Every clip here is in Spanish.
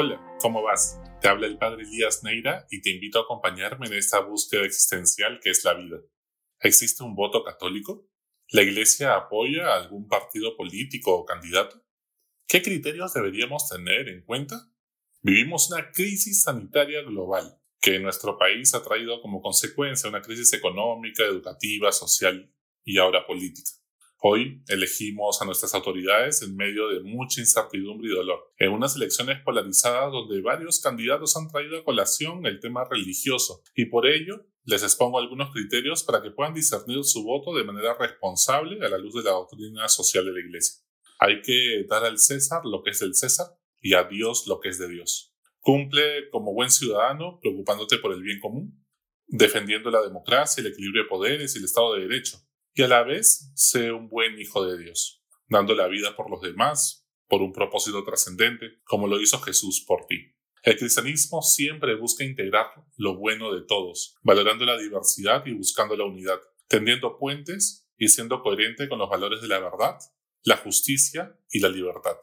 Hola, ¿cómo vas? Te habla el padre Elías Neira y te invito a acompañarme en esta búsqueda existencial que es la vida. ¿Existe un voto católico? ¿La Iglesia apoya a algún partido político o candidato? ¿Qué criterios deberíamos tener en cuenta? Vivimos una crisis sanitaria global que en nuestro país ha traído como consecuencia una crisis económica, educativa, social y ahora política. Hoy elegimos a nuestras autoridades en medio de mucha incertidumbre y dolor, en unas elecciones polarizadas donde varios candidatos han traído a colación el tema religioso y por ello les expongo algunos criterios para que puedan discernir su voto de manera responsable a la luz de la doctrina social de la Iglesia. Hay que dar al César lo que es del César y a Dios lo que es de Dios. Cumple como buen ciudadano preocupándote por el bien común, defendiendo la democracia, el equilibrio de poderes y el Estado de Derecho y a la vez sé un buen hijo de Dios, dando la vida por los demás, por un propósito trascendente, como lo hizo Jesús por ti. El cristianismo siempre busca integrar lo bueno de todos, valorando la diversidad y buscando la unidad, tendiendo puentes y siendo coherente con los valores de la verdad, la justicia y la libertad.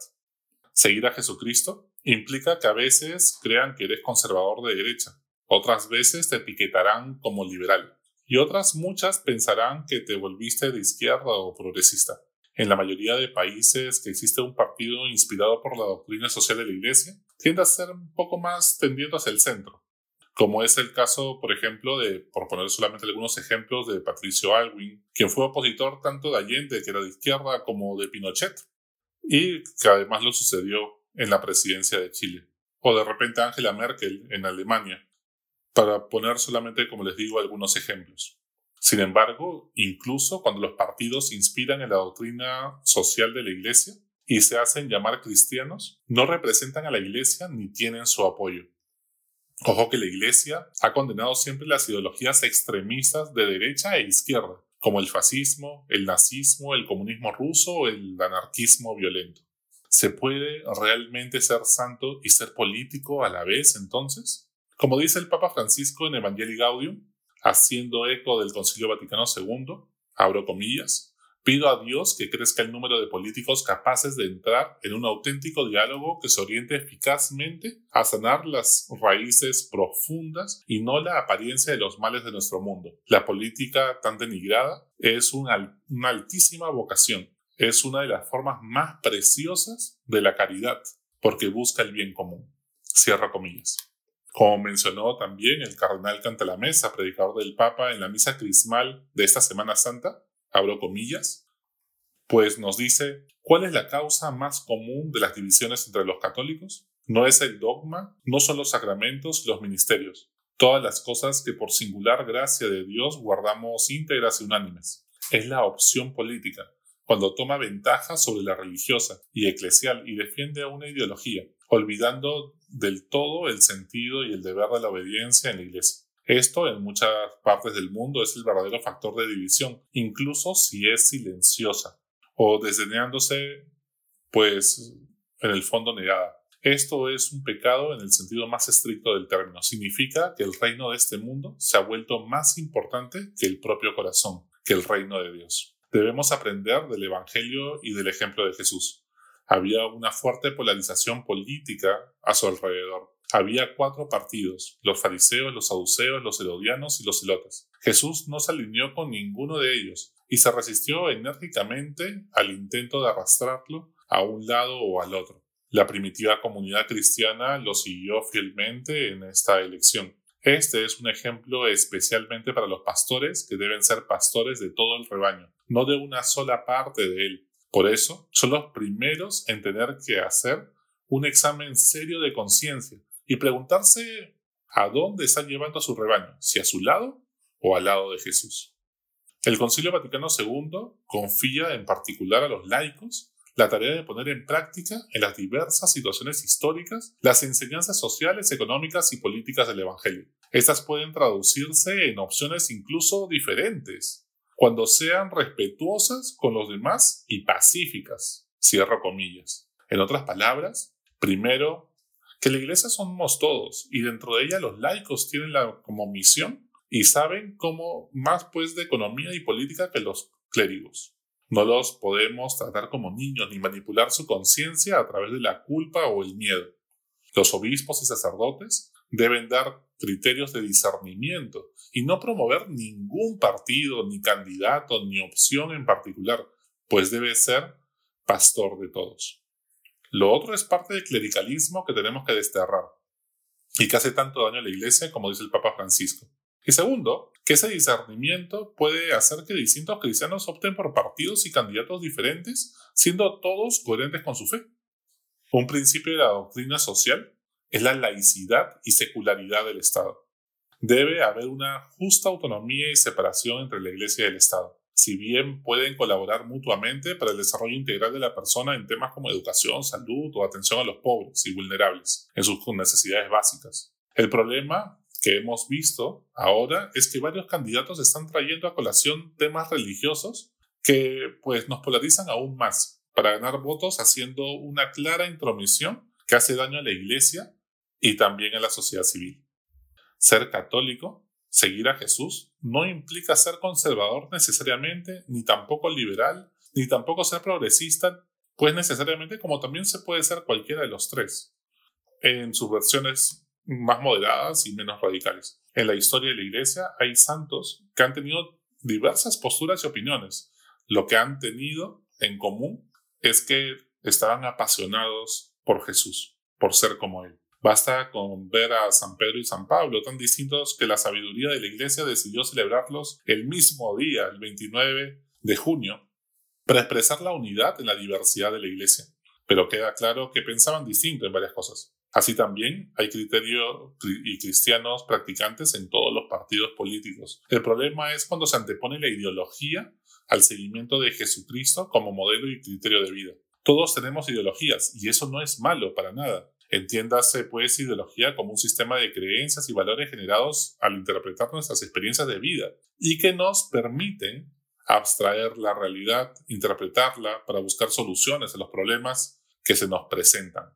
Seguir a Jesucristo implica que a veces crean que eres conservador de derecha, otras veces te etiquetarán como liberal, y otras muchas pensarán que te volviste de izquierda o progresista. En la mayoría de países que existe un partido inspirado por la doctrina social de la Iglesia, tiende a ser un poco más tendiendo hacia el centro, como es el caso, por ejemplo, de, por poner solamente algunos ejemplos, de Patricio Alwin, quien fue opositor tanto de Allende, que era de izquierda, como de Pinochet, y que además lo sucedió en la presidencia de Chile. O de repente Angela Merkel en Alemania, para poner solamente, como les digo, algunos ejemplos. Sin embargo, incluso cuando los partidos se inspiran en la doctrina social de la Iglesia y se hacen llamar cristianos, no representan a la Iglesia ni tienen su apoyo. Ojo que la Iglesia ha condenado siempre las ideologías extremistas de derecha e izquierda, como el fascismo, el nazismo, el comunismo ruso o el anarquismo violento. ¿Se puede realmente ser santo y ser político a la vez entonces? Como dice el Papa Francisco en Evangelii Gaudium, haciendo eco del Concilio Vaticano II, abro comillas, pido a Dios que crezca el número de políticos capaces de entrar en un auténtico diálogo que se oriente eficazmente a sanar las raíces profundas y no la apariencia de los males de nuestro mundo. La política tan denigrada es una, una altísima vocación, es una de las formas más preciosas de la caridad, porque busca el bien común. Cierra comillas. Como mencionó también el cardenal Cantalamesa, predicador del Papa en la misa crismal de esta Semana Santa, abro comillas, pues nos dice, ¿cuál es la causa más común de las divisiones entre los católicos? No es el dogma, no son los sacramentos y los ministerios, todas las cosas que por singular gracia de Dios guardamos íntegras y unánimes. Es la opción política, cuando toma ventaja sobre la religiosa y eclesial y defiende una ideología, olvidando del todo el sentido y el deber de la obediencia en la Iglesia. Esto en muchas partes del mundo es el verdadero factor de división, incluso si es silenciosa o desdeñándose, pues en el fondo negada. Esto es un pecado en el sentido más estricto del término. Significa que el reino de este mundo se ha vuelto más importante que el propio corazón, que el reino de Dios. Debemos aprender del Evangelio y del ejemplo de Jesús había una fuerte polarización política a su alrededor. Había cuatro partidos, los fariseos, los saduceos, los herodianos y los celotes. Jesús no se alineó con ninguno de ellos y se resistió enérgicamente al intento de arrastrarlo a un lado o al otro. La primitiva comunidad cristiana lo siguió fielmente en esta elección. Este es un ejemplo especialmente para los pastores que deben ser pastores de todo el rebaño, no de una sola parte de él, por eso, son los primeros en tener que hacer un examen serio de conciencia y preguntarse a dónde están llevando a su rebaño, si a su lado o al lado de Jesús. El Concilio Vaticano II confía en particular a los laicos la tarea de poner en práctica en las diversas situaciones históricas las enseñanzas sociales, económicas y políticas del Evangelio. Estas pueden traducirse en opciones incluso diferentes cuando sean respetuosas con los demás y pacíficas. Cierro comillas. En otras palabras, primero, que la iglesia somos todos y dentro de ella los laicos tienen la, como misión y saben cómo más pues de economía y política que los clérigos. No los podemos tratar como niños ni manipular su conciencia a través de la culpa o el miedo. Los obispos y sacerdotes deben dar criterios de discernimiento y no promover ningún partido, ni candidato, ni opción en particular, pues debe ser pastor de todos. Lo otro es parte del clericalismo que tenemos que desterrar y que hace tanto daño a la Iglesia, como dice el Papa Francisco. Y segundo, que ese discernimiento puede hacer que distintos cristianos opten por partidos y candidatos diferentes, siendo todos coherentes con su fe. Un principio de la doctrina social es la laicidad y secularidad del Estado. Debe haber una justa autonomía y separación entre la Iglesia y el Estado. Si bien pueden colaborar mutuamente para el desarrollo integral de la persona en temas como educación, salud o atención a los pobres y vulnerables en sus necesidades básicas. El problema que hemos visto ahora es que varios candidatos están trayendo a colación temas religiosos que pues nos polarizan aún más para ganar votos haciendo una clara intromisión que hace daño a la iglesia y también a la sociedad civil. Ser católico, seguir a Jesús, no implica ser conservador necesariamente, ni tampoco liberal, ni tampoco ser progresista, pues necesariamente como también se puede ser cualquiera de los tres, en sus versiones más moderadas y menos radicales. En la historia de la Iglesia hay santos que han tenido diversas posturas y opiniones. Lo que han tenido en común es que estaban apasionados por Jesús, por ser como Él. Basta con ver a San Pedro y San Pablo, tan distintos que la sabiduría de la Iglesia decidió celebrarlos el mismo día, el 29 de junio, para expresar la unidad en la diversidad de la Iglesia. Pero queda claro que pensaban distinto en varias cosas. Así también hay criterios y cristianos practicantes en todos los partidos políticos. El problema es cuando se antepone la ideología al seguimiento de Jesucristo como modelo y criterio de vida. Todos tenemos ideologías y eso no es malo para nada. Entiéndase pues ideología como un sistema de creencias y valores generados al interpretar nuestras experiencias de vida y que nos permiten abstraer la realidad, interpretarla para buscar soluciones a los problemas que se nos presentan.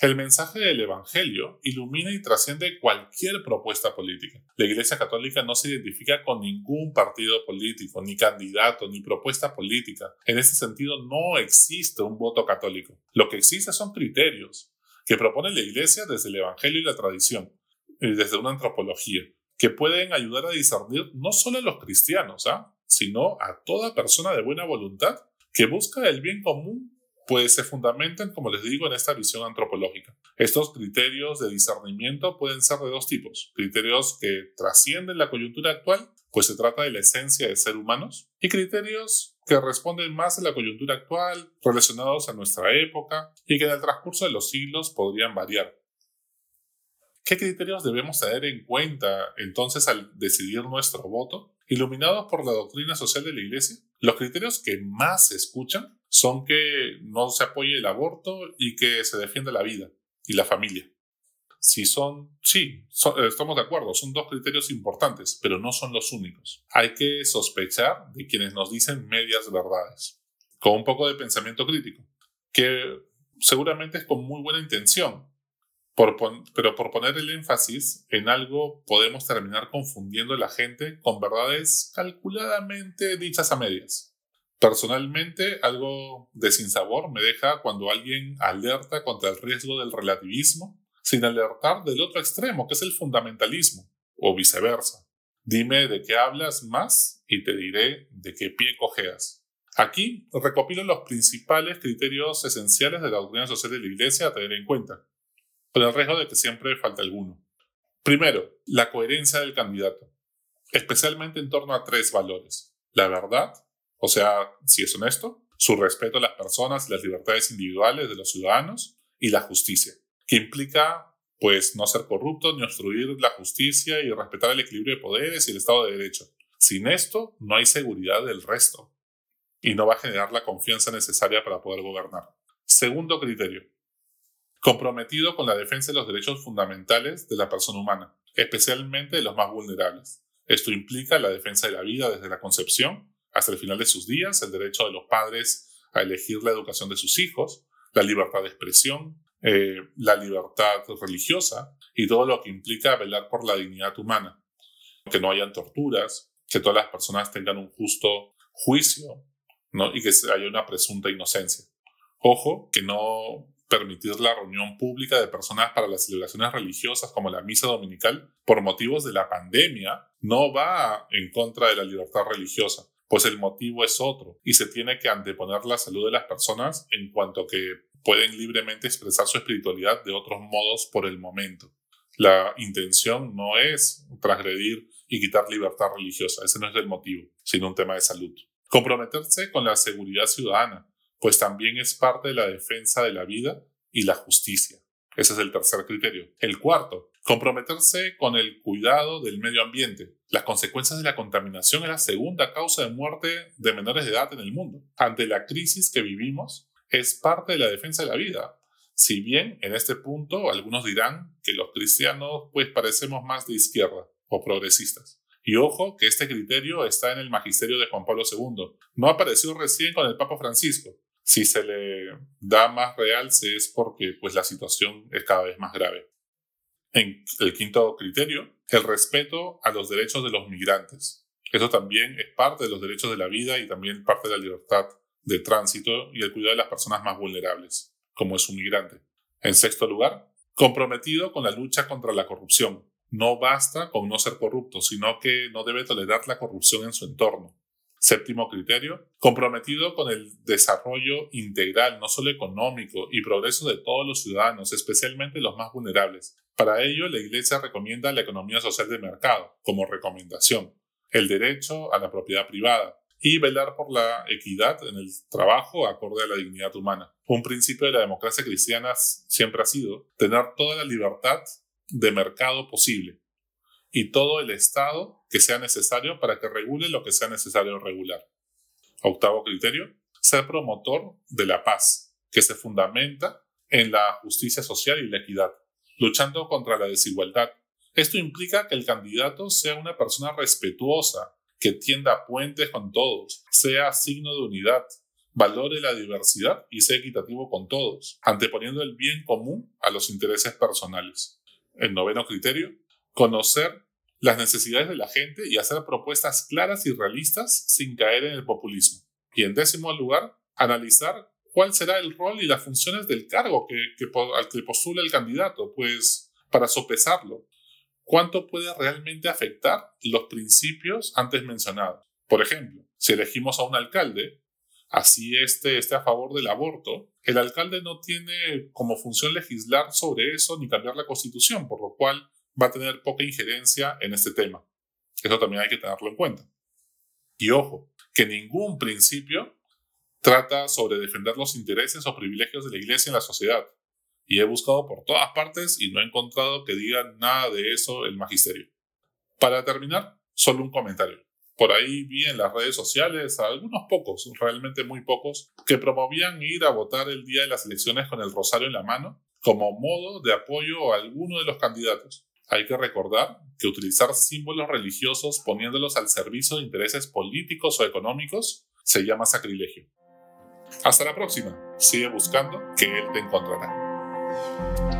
El mensaje del Evangelio ilumina y trasciende cualquier propuesta política. La Iglesia Católica no se identifica con ningún partido político, ni candidato, ni propuesta política. En ese sentido, no existe un voto católico. Lo que existe son criterios que propone la Iglesia desde el Evangelio y la tradición, y desde una antropología, que pueden ayudar a discernir no solo a los cristianos, ¿ah? sino a toda persona de buena voluntad que busca el bien común pues se fundamentan, como les digo, en esta visión antropológica. Estos criterios de discernimiento pueden ser de dos tipos. Criterios que trascienden la coyuntura actual, pues se trata de la esencia de ser humanos, y criterios que responden más a la coyuntura actual, relacionados a nuestra época, y que en el transcurso de los siglos podrían variar. ¿Qué criterios debemos tener en cuenta entonces al decidir nuestro voto? Iluminados por la doctrina social de la Iglesia, los criterios que más se escuchan son que no se apoye el aborto y que se defienda la vida y la familia. Si son, sí, estamos de acuerdo, son dos criterios importantes, pero no son los únicos. Hay que sospechar de quienes nos dicen medias verdades, con un poco de pensamiento crítico, que seguramente es con muy buena intención, pero por poner el énfasis en algo podemos terminar confundiendo a la gente con verdades calculadamente dichas a medias. Personalmente, algo de sinsabor me deja cuando alguien alerta contra el riesgo del relativismo sin alertar del otro extremo, que es el fundamentalismo, o viceversa. Dime de qué hablas más y te diré de qué pie cojeas. Aquí recopilo los principales criterios esenciales de la doctrina social de la Iglesia a tener en cuenta, con el riesgo de que siempre falte alguno. Primero, la coherencia del candidato, especialmente en torno a tres valores, la verdad, o sea, si es honesto, su respeto a las personas las libertades individuales de los ciudadanos y la justicia, que implica, pues, no ser corrupto ni obstruir la justicia y respetar el equilibrio de poderes y el Estado de Derecho. Sin esto, no hay seguridad del resto y no va a generar la confianza necesaria para poder gobernar. Segundo criterio, comprometido con la defensa de los derechos fundamentales de la persona humana, especialmente de los más vulnerables. Esto implica la defensa de la vida desde la concepción hasta el final de sus días, el derecho de los padres a elegir la educación de sus hijos, la libertad de expresión, eh, la libertad religiosa y todo lo que implica velar por la dignidad humana, que no hayan torturas, que todas las personas tengan un justo juicio ¿no? y que haya una presunta inocencia. Ojo, que no permitir la reunión pública de personas para las celebraciones religiosas como la misa dominical por motivos de la pandemia no va en contra de la libertad religiosa, pues el motivo es otro y se tiene que anteponer la salud de las personas en cuanto que pueden libremente expresar su espiritualidad de otros modos por el momento. La intención no es transgredir y quitar libertad religiosa, ese no es el motivo, sino un tema de salud. Comprometerse con la seguridad ciudadana, pues también es parte de la defensa de la vida y la justicia. Ese es el tercer criterio. El cuarto, comprometerse con el cuidado del medio ambiente. Las consecuencias de la contaminación es la segunda causa de muerte de menores de edad en el mundo. Ante la crisis que vivimos, es parte de la defensa de la vida. Si bien en este punto algunos dirán que los cristianos pues parecemos más de izquierda o progresistas. Y ojo que este criterio está en el magisterio de Juan Pablo II. No apareció recién con el Papa Francisco. Si se le da más realce es porque pues, la situación es cada vez más grave. En el quinto criterio, el respeto a los derechos de los migrantes. Eso también es parte de los derechos de la vida y también parte de la libertad de tránsito y el cuidado de las personas más vulnerables, como es un migrante. En sexto lugar, comprometido con la lucha contra la corrupción. No basta con no ser corrupto, sino que no debe tolerar la corrupción en su entorno. Séptimo criterio, comprometido con el desarrollo integral, no solo económico, y progreso de todos los ciudadanos, especialmente los más vulnerables. Para ello, la Iglesia recomienda la economía social de mercado como recomendación, el derecho a la propiedad privada y velar por la equidad en el trabajo acorde a la dignidad humana. Un principio de la democracia cristiana siempre ha sido tener toda la libertad de mercado posible y todo el Estado que sea necesario para que regule lo que sea necesario regular. Octavo criterio, ser promotor de la paz, que se fundamenta en la justicia social y la equidad, luchando contra la desigualdad. Esto implica que el candidato sea una persona respetuosa, que tienda puentes con todos, sea signo de unidad, valore la diversidad y sea equitativo con todos, anteponiendo el bien común a los intereses personales. El noveno criterio, conocer las necesidades de la gente y hacer propuestas claras y realistas sin caer en el populismo. Y en décimo lugar, analizar cuál será el rol y las funciones del cargo que, al que postula el candidato, pues para sopesarlo. ¿Cuánto puede realmente afectar los principios antes mencionados? Por ejemplo, si elegimos a un alcalde, así este esté a favor del aborto, el alcalde no tiene como función legislar sobre eso ni cambiar la constitución, por lo cual va a tener poca injerencia en este tema. Eso también hay que tenerlo en cuenta. Y ojo, que ningún principio trata sobre defender los intereses o privilegios de la iglesia en la sociedad. Y he buscado por todas partes y no he encontrado que diga nada de eso el magisterio. Para terminar, solo un comentario. Por ahí vi en las redes sociales a algunos pocos, realmente muy pocos, que promovían ir a votar el día de las elecciones con el rosario en la mano como modo de apoyo a alguno de los candidatos. Hay que recordar que utilizar símbolos religiosos poniéndolos al servicio de intereses políticos o económicos se llama sacrilegio. Hasta la próxima. Sigue buscando que Él te encontrará.